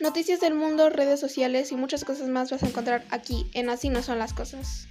Noticias del mundo, redes sociales y muchas cosas más vas a encontrar aquí en Así no son las cosas.